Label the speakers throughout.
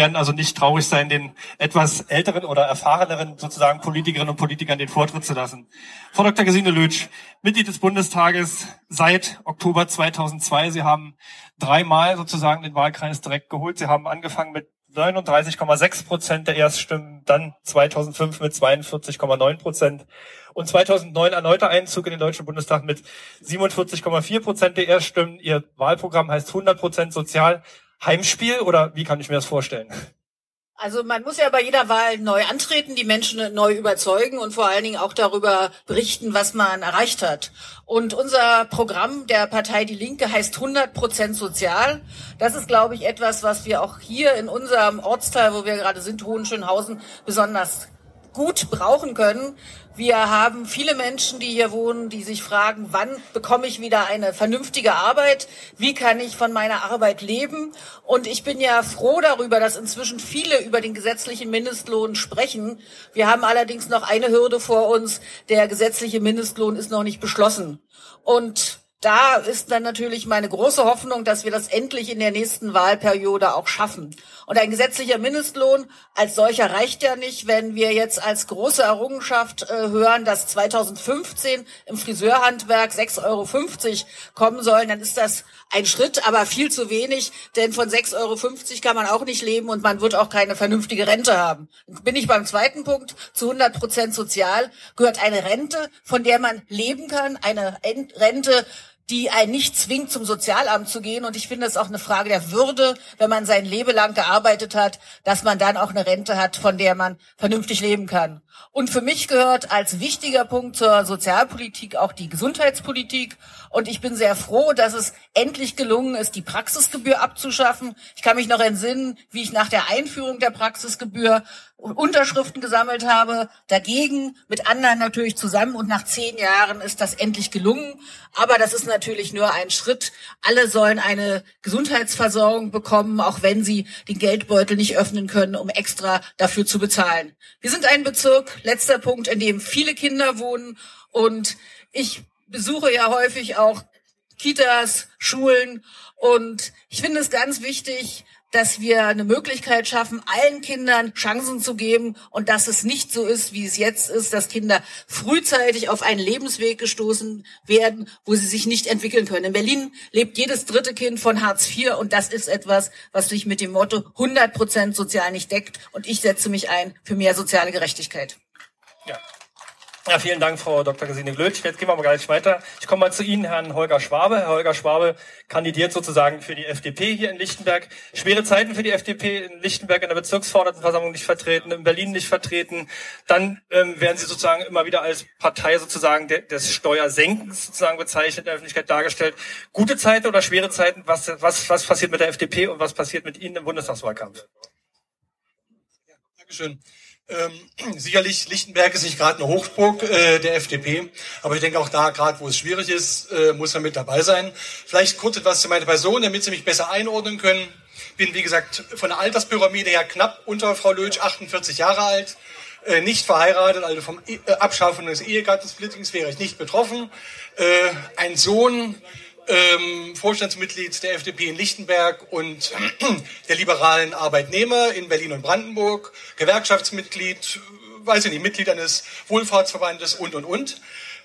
Speaker 1: werden also nicht traurig sein, den etwas älteren oder erfahreneren sozusagen Politikerinnen und Politikern den Vortritt zu lassen. Frau Dr. Gesine Lötsch, Mitglied des Bundestages seit Oktober 2002. Sie haben dreimal sozusagen den Wahlkreis direkt geholt. Sie haben angefangen mit 39,6 Prozent der Erststimmen, dann 2005 mit 42,9 Prozent und 2009 erneuter Einzug in den Deutschen Bundestag mit 47,4 Prozent der Erststimmen. Ihr Wahlprogramm heißt 100 Prozent sozial. Heimspiel oder wie kann ich mir das vorstellen?
Speaker 2: Also man muss ja bei jeder Wahl neu antreten, die Menschen neu überzeugen und vor allen Dingen auch darüber berichten, was man erreicht hat. Und unser Programm der Partei Die Linke heißt 100 Prozent sozial. Das ist, glaube ich, etwas, was wir auch hier in unserem Ortsteil, wo wir gerade sind, Hohenschönhausen, besonders gut brauchen können. Wir haben viele Menschen, die hier wohnen, die sich fragen, wann bekomme ich wieder eine vernünftige Arbeit? Wie kann ich von meiner Arbeit leben? Und ich bin ja froh darüber, dass inzwischen viele über den gesetzlichen Mindestlohn sprechen. Wir haben allerdings noch eine Hürde vor uns. Der gesetzliche Mindestlohn ist noch nicht beschlossen. Und da ist dann natürlich meine große Hoffnung, dass wir das endlich in der nächsten Wahlperiode auch schaffen. Und ein gesetzlicher Mindestlohn als solcher reicht ja nicht, wenn wir jetzt als große Errungenschaft äh, hören, dass 2015 im Friseurhandwerk 6,50 Euro kommen sollen, dann ist das ein Schritt, aber viel zu wenig, denn von 6,50 Euro kann man auch nicht leben und man wird auch keine vernünftige Rente haben. Bin ich beim zweiten Punkt, zu 100 Prozent sozial gehört eine Rente, von der man leben kann, eine Rente, die einen nicht zwingt, zum Sozialamt zu gehen. Und ich finde es auch eine Frage der Würde, wenn man sein Leben lang gearbeitet hat, dass man dann auch eine Rente hat, von der man vernünftig leben kann. Und für mich gehört als wichtiger Punkt zur Sozialpolitik auch die Gesundheitspolitik. Und ich bin sehr froh, dass es endlich gelungen ist, die Praxisgebühr abzuschaffen. Ich kann mich noch entsinnen, wie ich nach der Einführung der Praxisgebühr Unterschriften gesammelt habe, dagegen, mit anderen natürlich zusammen. Und nach zehn Jahren ist das endlich gelungen. Aber das ist natürlich nur ein Schritt. Alle sollen eine Gesundheitsversorgung bekommen, auch wenn sie den Geldbeutel nicht öffnen können, um extra dafür zu bezahlen. Wir sind ein Bezirk, letzter Punkt, in dem viele Kinder wohnen. Und ich besuche ja häufig auch Kitas, Schulen und ich finde es ganz wichtig, dass wir eine Möglichkeit schaffen, allen Kindern Chancen zu geben und dass es nicht so ist, wie es jetzt ist, dass Kinder frühzeitig auf einen Lebensweg gestoßen werden, wo sie sich nicht entwickeln können. In Berlin lebt jedes dritte Kind von Hartz IV und das ist etwas, was sich mit dem Motto 100 Prozent sozial nicht deckt und ich setze mich ein für mehr soziale Gerechtigkeit.
Speaker 1: Ja. Ja, vielen Dank, Frau Dr. Gesine Glötsch. Jetzt gehen wir mal gleich weiter. Ich komme mal zu Ihnen, Herrn Holger Schwabe. Herr Holger Schwabe kandidiert sozusagen für die FDP hier in Lichtenberg. Schwere Zeiten für die FDP in Lichtenberg in der Bezirksverordnetenversammlung nicht vertreten, in Berlin nicht vertreten. Dann ähm, werden Sie sozusagen immer wieder als Partei sozusagen de des Steuersenkens sozusagen bezeichnet, in der Öffentlichkeit dargestellt. Gute Zeiten oder schwere Zeiten? Was, was, was passiert mit der FDP und was passiert mit Ihnen im Bundestagswahlkampf?
Speaker 3: Ja, Dankeschön. Ähm, sicherlich, Lichtenberg ist nicht gerade eine Hochburg äh, der FDP, aber ich denke auch da, gerade wo es schwierig ist, äh, muss er mit dabei sein. Vielleicht kurz etwas zu meiner Person, damit Sie mich besser einordnen können. Bin, wie gesagt, von der Alterspyramide her knapp unter Frau Lötsch, 48 Jahre alt, äh, nicht verheiratet, also vom e äh, Abschaffen des Ehegattensplittings wäre ich nicht betroffen. Äh, ein Sohn, ähm, Vorstandsmitglied der FDP in Lichtenberg und der liberalen Arbeitnehmer in Berlin und Brandenburg, Gewerkschaftsmitglied, weiß ich nicht, Mitglied eines Wohlfahrtsverbandes und, und, und.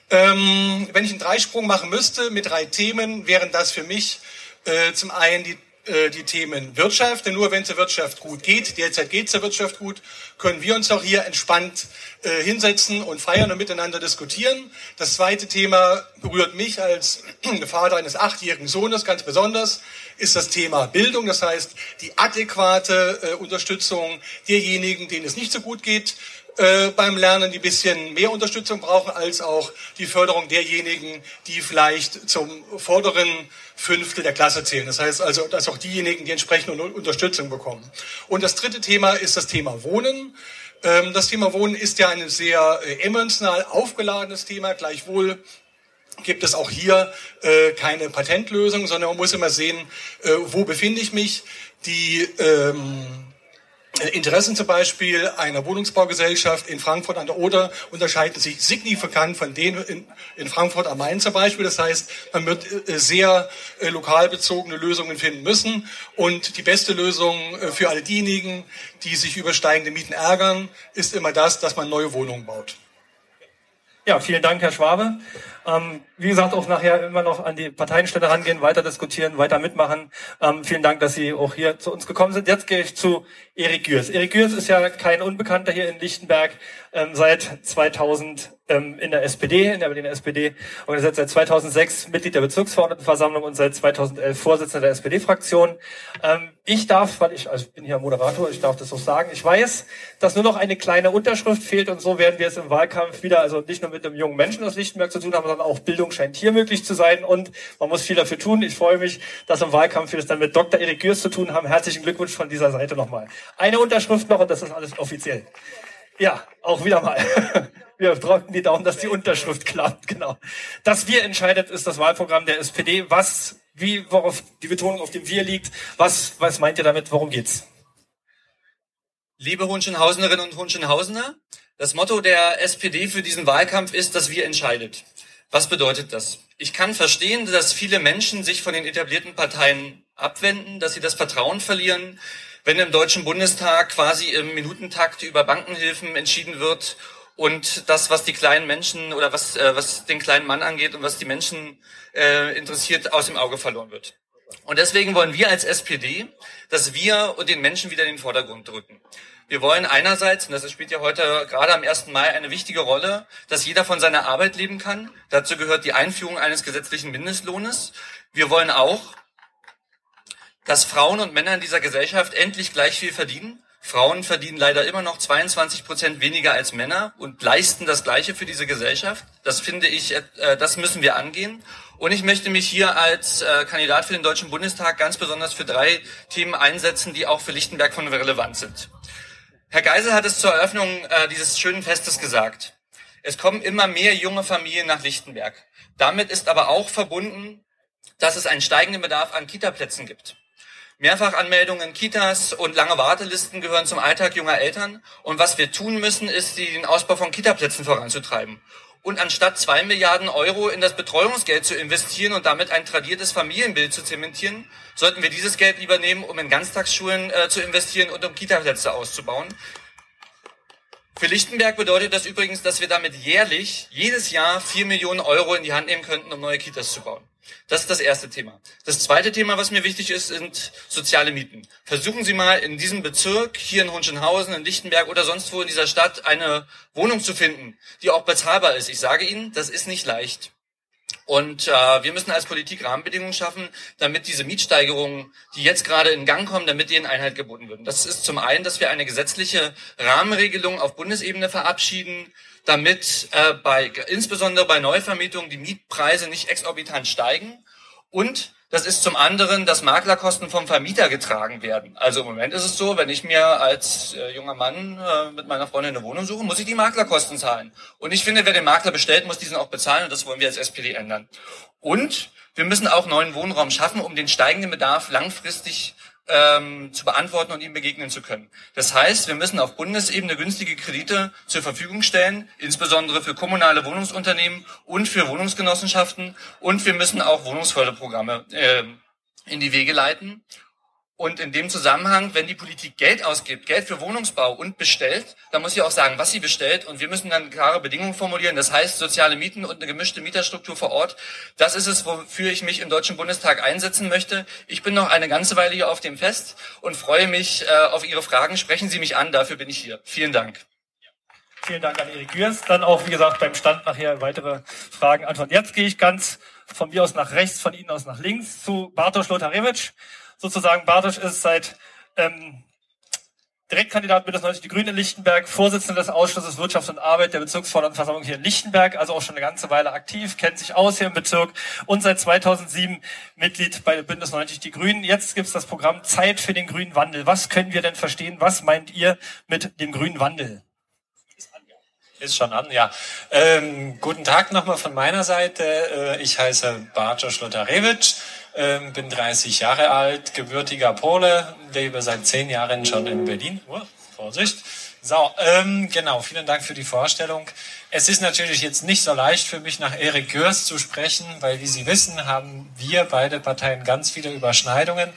Speaker 3: Ähm, wenn ich einen Dreisprung machen müsste mit drei Themen, wären das für mich äh, zum einen die äh, die Themen Wirtschaft, denn nur wenn es der Wirtschaft gut geht, derzeit geht es der Wirtschaft gut, können wir uns auch hier entspannt äh, hinsetzen und feiern und miteinander diskutieren. Das zweite Thema berührt mich als Vater eines achtjährigen Sohnes ganz besonders, ist das Thema Bildung, das heißt die adäquate äh, Unterstützung derjenigen, denen es nicht so gut geht, äh, beim Lernen, die bisschen mehr Unterstützung brauchen, als auch die Förderung derjenigen, die vielleicht zum vorderen Fünftel der Klasse zählen. Das heißt also, dass auch diejenigen, die entsprechende Unterstützung bekommen. Und das dritte Thema ist das Thema Wohnen. Ähm, das Thema Wohnen ist ja ein sehr äh, emotional aufgeladenes Thema. Gleichwohl gibt es auch hier äh, keine Patentlösung, sondern man muss immer sehen, wo befinde ich mich. Die ähm, Interessen zum Beispiel einer Wohnungsbaugesellschaft in Frankfurt an der Oder unterscheiden sich signifikant von denen in, in Frankfurt am Main zum Beispiel. Das heißt, man wird äh, sehr äh, lokal bezogene Lösungen finden müssen. Und die beste Lösung äh, für all diejenigen, die sich über steigende Mieten ärgern, ist immer das, dass man neue Wohnungen baut.
Speaker 1: Ja, vielen Dank, Herr Schwabe. Ähm, wie gesagt, auch nachher immer noch an die Parteienstelle rangehen, weiter diskutieren, weiter mitmachen. Ähm, vielen Dank, dass Sie auch hier zu uns gekommen sind. Jetzt gehe ich zu Erik Gürs. Erik Gürs ist ja kein Unbekannter hier in Lichtenberg, ähm, seit 2000 ähm, in der SPD, in der Berliner SPD, organisiert seit 2006 Mitglied der Bezirksverordnetenversammlung und seit 2011 Vorsitzender der SPD-Fraktion. Ähm, ich darf, weil ich, also ich bin hier Moderator, ich darf das so sagen, ich weiß, dass nur noch eine kleine Unterschrift fehlt und so werden wir es im Wahlkampf wieder, also nicht nur mit einem jungen Menschen aus Lichtenberg zu tun haben, sondern auch Bildung scheint hier möglich zu sein und man muss viel dafür tun. Ich freue mich, dass im Wahlkampf wir es dann mit Dr. Erik Gürs zu tun haben. Herzlichen Glückwunsch von dieser Seite nochmal. Eine Unterschrift noch und das ist alles offiziell. Ja, auch wieder mal. Wir drücken die Daumen, dass die Unterschrift klappt, genau. Das Wir entscheidet ist das Wahlprogramm der SPD. Was, wie, worauf die Betonung auf dem Wir liegt. Was, was meint ihr damit? Worum geht's?
Speaker 4: Liebe Hohenschönhausenerinnen und Hohenschönhausener, das Motto der SPD für diesen Wahlkampf ist, dass Wir entscheidet. Was bedeutet das? Ich kann verstehen, dass viele Menschen sich von den etablierten Parteien abwenden, dass sie das Vertrauen verlieren, wenn im Deutschen Bundestag quasi im Minutentakt über Bankenhilfen entschieden wird und das, was die kleinen Menschen oder was, äh, was den kleinen Mann angeht und was die Menschen äh, interessiert, aus dem Auge verloren wird. Und deswegen wollen wir als SPD, dass wir und den Menschen wieder in den Vordergrund drücken. Wir wollen einerseits, und das spielt ja heute gerade am 1. Mai eine wichtige Rolle, dass jeder von seiner Arbeit leben kann. Dazu gehört die Einführung eines gesetzlichen Mindestlohnes. Wir wollen auch, dass Frauen und Männer in dieser Gesellschaft endlich gleich viel verdienen. Frauen verdienen leider immer noch 22 Prozent weniger als Männer und leisten das Gleiche für diese Gesellschaft. Das finde ich, äh, das müssen wir angehen. Und ich möchte mich hier als äh, Kandidat für den Deutschen Bundestag ganz besonders für drei Themen einsetzen, die auch für Lichtenberg von Relevanz sind. Herr Geisel hat es zur Eröffnung äh, dieses schönen Festes gesagt. Es kommen immer mehr junge Familien nach Lichtenberg. Damit ist aber auch verbunden, dass es einen steigenden Bedarf an Kitaplätzen gibt. Mehrfachanmeldungen Kitas und lange Wartelisten gehören zum Alltag junger Eltern. Und was wir tun müssen, ist, den Ausbau von Kitaplätzen voranzutreiben. Und anstatt zwei Milliarden Euro in das Betreuungsgeld zu investieren und damit ein tradiertes Familienbild zu zementieren, sollten wir dieses Geld lieber nehmen, um in Ganztagsschulen äh, zu investieren und um Kitaplätze auszubauen. Für Lichtenberg bedeutet das übrigens, dass wir damit jährlich, jedes Jahr vier Millionen Euro in die Hand nehmen könnten, um neue Kitas zu bauen. Das ist das erste Thema. Das zweite Thema, was mir wichtig ist, sind soziale Mieten. Versuchen Sie mal in diesem Bezirk, hier in Hunschenhausen, in Lichtenberg oder sonst wo in dieser Stadt eine Wohnung zu finden, die auch bezahlbar ist. Ich sage Ihnen, das ist nicht leicht. Und äh, wir müssen als Politik Rahmenbedingungen schaffen, damit diese Mietsteigerungen, die jetzt gerade in Gang kommen, damit denen Einhalt geboten wird. Das ist zum einen, dass wir eine gesetzliche Rahmenregelung auf Bundesebene verabschieden, damit äh, bei, insbesondere bei Neuvermietungen die Mietpreise nicht exorbitant steigen. Und das ist zum anderen, dass Maklerkosten vom Vermieter getragen werden. Also im Moment ist es so, wenn ich mir als äh, junger Mann äh, mit meiner Freundin eine Wohnung suche, muss ich die Maklerkosten zahlen. Und ich finde, wer den Makler bestellt, muss diesen auch bezahlen. Und das wollen wir als SPD ändern. Und wir müssen auch neuen Wohnraum schaffen, um den steigenden Bedarf langfristig ähm, zu beantworten und ihm begegnen zu können. Das heißt, wir müssen auf Bundesebene günstige Kredite zur Verfügung stellen, insbesondere für kommunale Wohnungsunternehmen und für Wohnungsgenossenschaften. Und wir müssen auch Wohnungsförderprogramme äh, in die Wege leiten. Und in dem Zusammenhang, wenn die Politik Geld ausgibt, Geld für Wohnungsbau und bestellt, dann muss sie auch sagen, was sie bestellt. Und wir müssen dann klare Bedingungen formulieren. Das heißt, soziale Mieten und eine gemischte Mieterstruktur vor Ort. Das ist es, wofür ich mich im Deutschen Bundestag einsetzen möchte. Ich bin noch eine ganze Weile hier auf dem Fest und freue mich äh, auf Ihre Fragen. Sprechen Sie mich an, dafür bin ich hier. Vielen Dank.
Speaker 1: Vielen Dank an Erik Gürs. Dann auch, wie gesagt, beim Stand nachher weitere Fragen, Antworten. Jetzt gehe ich ganz von mir aus nach rechts, von Ihnen aus nach links zu Bartosz Lotarewitsch sozusagen. Bartosch ist seit ähm, Direktkandidat Bündnis 90 Die Grünen in Lichtenberg, Vorsitzender des Ausschusses Wirtschaft und Arbeit der Bezirksverordnetenversammlung hier in Lichtenberg, also auch schon eine ganze Weile aktiv, kennt sich aus hier im Bezirk und seit 2007 Mitglied bei Bündnis 90 Die Grünen. Jetzt gibt's das Programm Zeit für den grünen Wandel. Was können wir denn verstehen? Was meint ihr mit dem grünen Wandel?
Speaker 5: Ist schon an, ja. Ähm, guten Tag nochmal von meiner Seite. Äh, ich heiße Bartosz Lotarewitsch ähm, bin 30 Jahre alt, gebürtiger Pole, lebe seit zehn Jahren schon in Berlin. Oh, Vorsicht. So, ähm, genau, vielen Dank für die Vorstellung. Es ist natürlich jetzt nicht so leicht für mich, nach Erik Gürs zu sprechen, weil, wie Sie wissen, haben wir beide Parteien ganz viele Überschneidungen.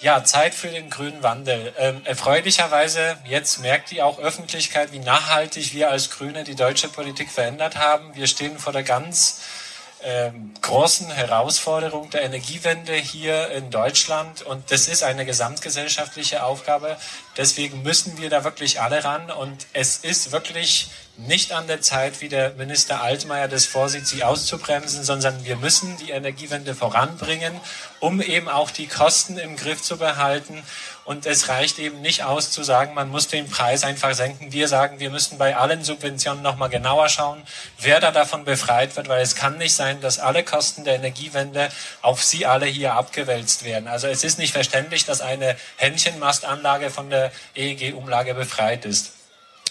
Speaker 5: Ja, Zeit für den grünen Wandel. Ähm, erfreulicherweise, jetzt merkt die auch Öffentlichkeit, wie nachhaltig wir als Grüne die deutsche Politik verändert haben. Wir stehen vor der ganz großen Herausforderung der Energiewende hier in Deutschland und das ist eine gesamtgesellschaftliche Aufgabe. Deswegen müssen wir da wirklich alle ran und es ist wirklich nicht an der Zeit, wie der Minister Altmaier das vorsieht, sie auszubremsen, sondern wir müssen die Energiewende voranbringen, um eben auch die Kosten im Griff zu behalten. Und es reicht eben nicht aus zu sagen, man muss den Preis einfach senken. Wir sagen, wir müssen bei allen Subventionen nochmal genauer schauen, wer da davon befreit wird, weil es kann nicht sein, dass alle Kosten der Energiewende auf Sie alle hier abgewälzt werden. Also es ist nicht verständlich, dass eine Händchenmastanlage von der EEG-Umlage befreit ist.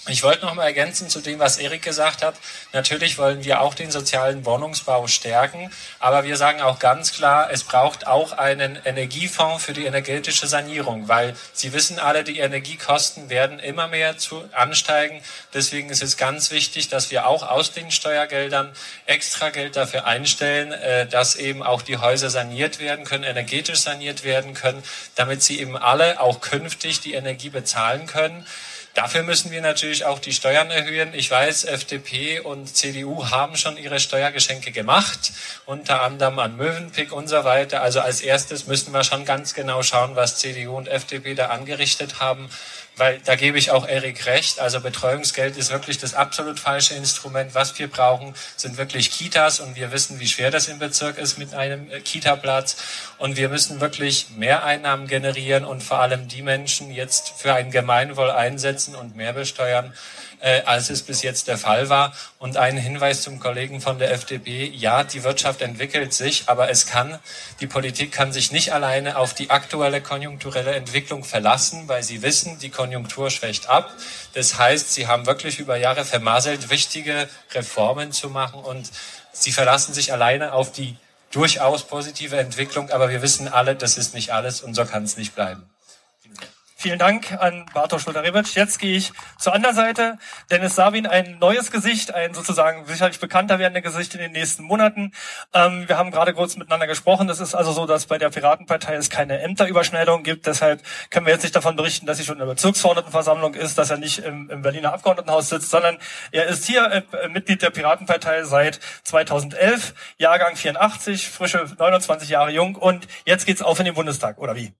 Speaker 5: Ich wollte noch mal ergänzen zu dem, was Erik gesagt hat. Natürlich wollen wir auch den sozialen Wohnungsbau stärken, aber wir sagen auch ganz klar, es braucht auch einen Energiefonds für die energetische Sanierung, weil Sie wissen alle, die Energiekosten werden immer mehr zu ansteigen. Deswegen ist es ganz wichtig, dass wir auch aus den Steuergeldern extra Geld dafür einstellen, äh, dass eben auch die Häuser saniert werden können, energetisch saniert werden können, damit sie eben alle auch künftig die Energie bezahlen können. Dafür müssen wir natürlich auch die Steuern erhöhen. Ich weiß, FDP und CDU haben schon ihre Steuergeschenke gemacht, unter anderem an Mövenpick und so weiter. Also als erstes müssen wir schon ganz genau schauen, was CDU und FDP da angerichtet haben weil da gebe ich auch Erik recht. Also Betreuungsgeld ist wirklich das absolut falsche Instrument. Was wir brauchen, sind wirklich Kitas und wir wissen, wie schwer das im Bezirk ist mit einem äh, Kita-Platz. Und wir müssen wirklich mehr Einnahmen generieren und vor allem die Menschen jetzt für ein Gemeinwohl einsetzen und mehr besteuern äh, als es bis jetzt der Fall war. Und ein Hinweis zum Kollegen von der FDP. Ja, die Wirtschaft entwickelt sich, aber es kann, die Politik kann sich nicht alleine auf die aktuelle konjunkturelle Entwicklung verlassen, weil sie wissen, die Konjunktur schwächt ab. Das heißt, sie haben wirklich über Jahre vermasselt, wichtige Reformen zu machen und sie verlassen sich alleine auf die durchaus positive Entwicklung, aber wir wissen alle, das ist nicht alles und so kann es nicht bleiben.
Speaker 1: Vielen Dank an Bartosz Schulter-Rebic. Jetzt gehe ich zur anderen Seite. Dennis Sabin, ein neues Gesicht, ein sozusagen sicherlich bekannter werdender Gesicht in den nächsten Monaten. Ähm, wir haben gerade kurz miteinander gesprochen. Es ist also so, dass bei der Piratenpartei es keine Ämterüberschneidung gibt. Deshalb können wir jetzt nicht davon berichten, dass sie schon in der Bezirksverordnetenversammlung ist, dass er nicht im, im Berliner Abgeordnetenhaus sitzt, sondern er ist hier äh, Mitglied der Piratenpartei seit 2011, Jahrgang 84, frische 29 Jahre jung und jetzt geht's auf in den Bundestag, oder wie?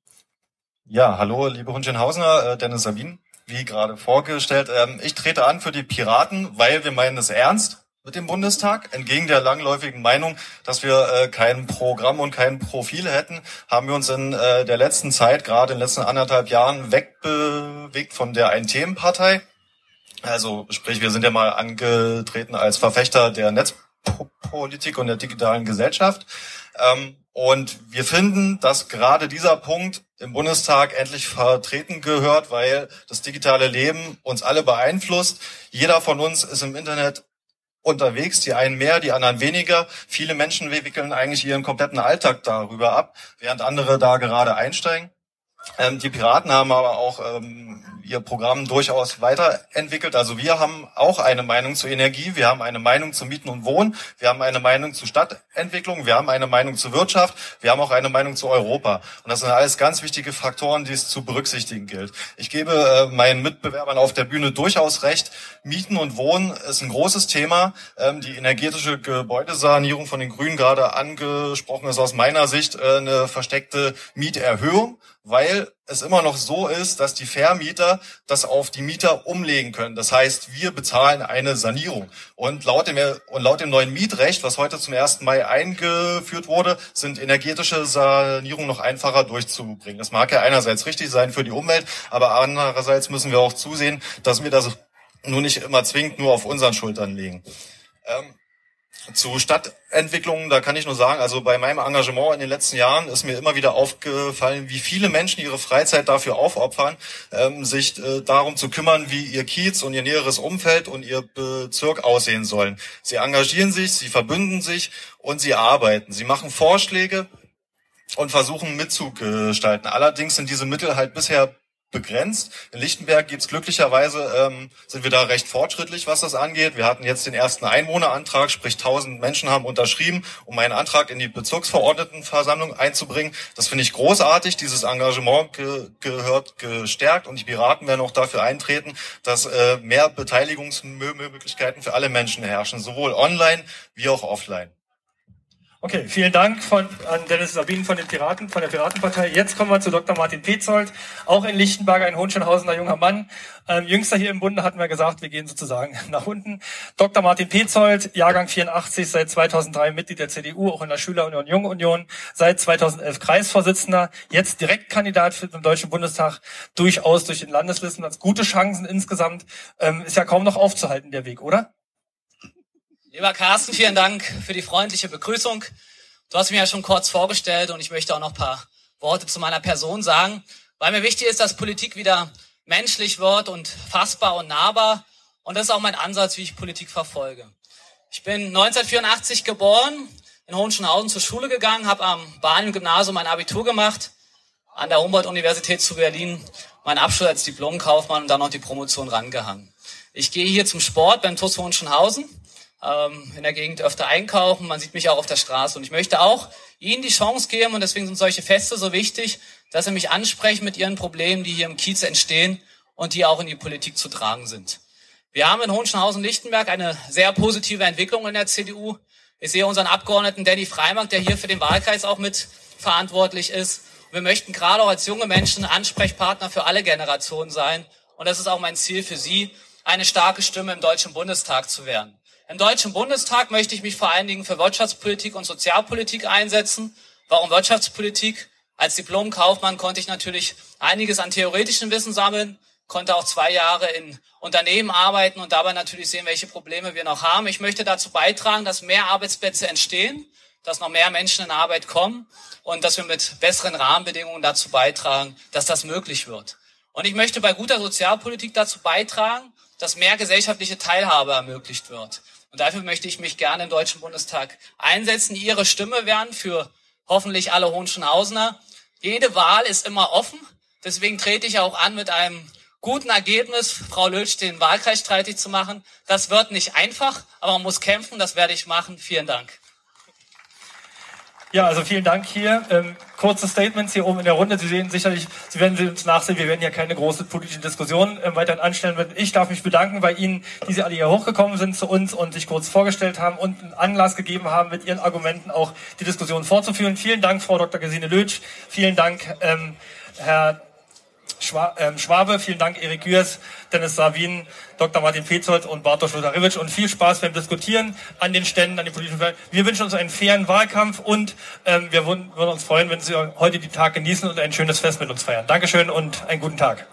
Speaker 6: Ja, hallo, liebe Hundchen-Hausener, äh, Dennis Sabin, wie gerade vorgestellt. Ähm, ich trete an für die Piraten, weil wir meinen es ernst mit dem Bundestag. Entgegen der langläufigen Meinung, dass wir äh, kein Programm und kein Profil hätten, haben wir uns in äh, der letzten Zeit, gerade in den letzten anderthalb Jahren, wegbewegt von der Ein-Themen-Partei. Also sprich, wir sind ja mal angetreten als Verfechter der Netzpolitik und der digitalen Gesellschaft. Ähm, und wir finden, dass gerade dieser Punkt im Bundestag endlich vertreten gehört, weil das digitale Leben uns alle beeinflusst. Jeder von uns ist im Internet unterwegs, die einen mehr, die anderen weniger. Viele Menschen wickeln eigentlich ihren kompletten Alltag darüber ab, während andere da gerade einsteigen. Ähm, die Piraten haben aber auch ähm, ihr Programm durchaus weiterentwickelt. Also wir haben auch eine Meinung zu Energie, wir haben eine Meinung zu Mieten und Wohnen, wir haben eine Meinung zu Stadtentwicklung, wir haben eine Meinung zu Wirtschaft, wir haben auch eine Meinung zu Europa. Und das sind alles ganz wichtige Faktoren, die es zu berücksichtigen gilt. Ich gebe äh, meinen Mitbewerbern auf der Bühne durchaus recht. Mieten und Wohnen ist ein großes Thema. Ähm, die energetische Gebäudesanierung von den Grünen gerade angesprochen ist aus meiner Sicht äh, eine versteckte Mieterhöhung weil es immer noch so ist, dass die Vermieter das auf die Mieter umlegen können. Das heißt, wir bezahlen eine Sanierung. Und laut dem, und laut dem neuen Mietrecht, was heute zum 1. Mai eingeführt wurde, sind energetische Sanierungen noch einfacher durchzubringen. Das mag ja einerseits richtig sein für die Umwelt, aber andererseits müssen wir auch zusehen, dass wir das nur nicht immer zwingend nur auf unseren Schultern legen. Ähm, zu Stadtentwicklungen, da kann ich nur sagen, also bei meinem Engagement in den letzten Jahren ist mir immer wieder aufgefallen, wie viele Menschen ihre Freizeit dafür aufopfern, ähm, sich äh, darum zu kümmern, wie ihr Kiez und ihr näheres Umfeld und ihr Bezirk aussehen sollen. Sie engagieren sich, sie verbünden sich und sie arbeiten. Sie machen Vorschläge und versuchen mitzugestalten. Allerdings sind diese Mittel halt bisher begrenzt. In Lichtenberg gibt's glücklicherweise, ähm, sind wir da recht fortschrittlich, was das angeht. Wir hatten jetzt den ersten Einwohnerantrag, sprich 1000 Menschen haben unterschrieben, um einen Antrag in die Bezirksverordnetenversammlung einzubringen. Das finde ich großartig. Dieses Engagement ge gehört gestärkt und die Piraten werden auch dafür eintreten, dass äh, mehr Beteiligungsmöglichkeiten für alle Menschen herrschen, sowohl online wie auch offline.
Speaker 1: Okay, vielen Dank von, an Dennis Sabin von den Piraten, von der Piratenpartei. Jetzt kommen wir zu Dr. Martin Petzold, auch in Lichtenberg, ein Hohenschönhausener junger Mann. Ähm, jüngster hier im Bunde hatten wir gesagt, wir gehen sozusagen nach unten. Dr. Martin Petzold, Jahrgang 84, seit 2003 Mitglied der CDU, auch in der Schülerunion Junge Union, seit 2011 Kreisvorsitzender, jetzt Direktkandidat für den Deutschen Bundestag, durchaus durch den Landeslisten, als gute Chancen insgesamt. Ähm, ist ja kaum noch aufzuhalten, der Weg, oder?
Speaker 7: Lieber Carsten, vielen Dank für die freundliche Begrüßung. Du hast mich ja schon kurz vorgestellt und ich möchte auch noch ein paar Worte zu meiner Person sagen, weil mir wichtig ist, dass Politik wieder menschlich wird und fassbar und nahbar. Und das ist auch mein Ansatz, wie ich Politik verfolge. Ich bin 1984 geboren, in Hohenschönhausen zur Schule gegangen, habe am Bahn-Gymnasium mein Abitur gemacht, an der Humboldt-Universität zu Berlin meinen Abschluss als Diplomkaufmann und dann noch die Promotion rangehangen. Ich gehe hier zum Sport beim TuS Hohenschönhausen ähm, in der Gegend öfter einkaufen. Man sieht mich auch auf der Straße. Und ich möchte auch Ihnen die Chance geben, und deswegen sind solche Feste so wichtig, dass Sie mich ansprechen mit Ihren Problemen, die hier im Kiez entstehen und die auch in die Politik zu tragen sind. Wir haben in Hohenschönhausen-Lichtenberg eine sehr positive Entwicklung in der CDU. Ich sehe unseren Abgeordneten Danny Freimark, der hier für den Wahlkreis auch mit verantwortlich ist. wir möchten gerade auch als junge Menschen Ansprechpartner für alle Generationen sein. Und das ist auch mein Ziel für Sie, eine starke Stimme im Deutschen Bundestag zu werden. Im Deutschen Bundestag möchte ich mich vor allen Dingen für Wirtschaftspolitik und Sozialpolitik einsetzen. Warum Wirtschaftspolitik? Als Diplomkaufmann konnte ich natürlich einiges an theoretischem Wissen sammeln, konnte auch zwei Jahre in Unternehmen arbeiten und dabei natürlich sehen, welche Probleme wir noch haben. Ich möchte dazu beitragen, dass mehr Arbeitsplätze entstehen, dass noch mehr Menschen in Arbeit kommen und dass wir mit besseren Rahmenbedingungen dazu beitragen, dass das möglich wird. Und ich möchte bei guter Sozialpolitik dazu beitragen, dass mehr gesellschaftliche Teilhabe ermöglicht wird. Und dafür möchte ich mich gerne im Deutschen Bundestag einsetzen, Ihre Stimme werden für hoffentlich alle Hohenschönhausener. Jede Wahl ist immer offen. Deswegen trete ich auch an mit einem guten Ergebnis, Frau Lötsch den Wahlkreis streitig zu machen. Das wird nicht einfach, aber man muss kämpfen. Das werde ich machen. Vielen Dank.
Speaker 1: Ja, also vielen Dank hier. Ähm, kurze Statements hier oben in der Runde. Sie sehen sicherlich, Sie werden Sie uns nachsehen, wir werden hier keine große politische Diskussion äh, weiterhin anstellen. Ich darf mich bedanken bei Ihnen, die Sie alle hier hochgekommen sind zu uns und sich kurz vorgestellt haben und einen Anlass gegeben haben, mit Ihren Argumenten auch die Diskussion fortzuführen. Vielen Dank, Frau Dr. Gesine Lötsch. Vielen Dank, ähm, Herr ähm, Schwabe, vielen Dank Erik Gürs, Dennis Savin, Dr. Martin Petzold und Bartosz Lothariewicz und viel Spaß beim Diskutieren an den Ständen, an den politischen Feldern. Wir wünschen uns einen fairen Wahlkampf und ähm, wir würden, uns freuen, wenn Sie heute die Tag genießen und ein schönes Fest mit uns feiern. Dankeschön und einen guten Tag.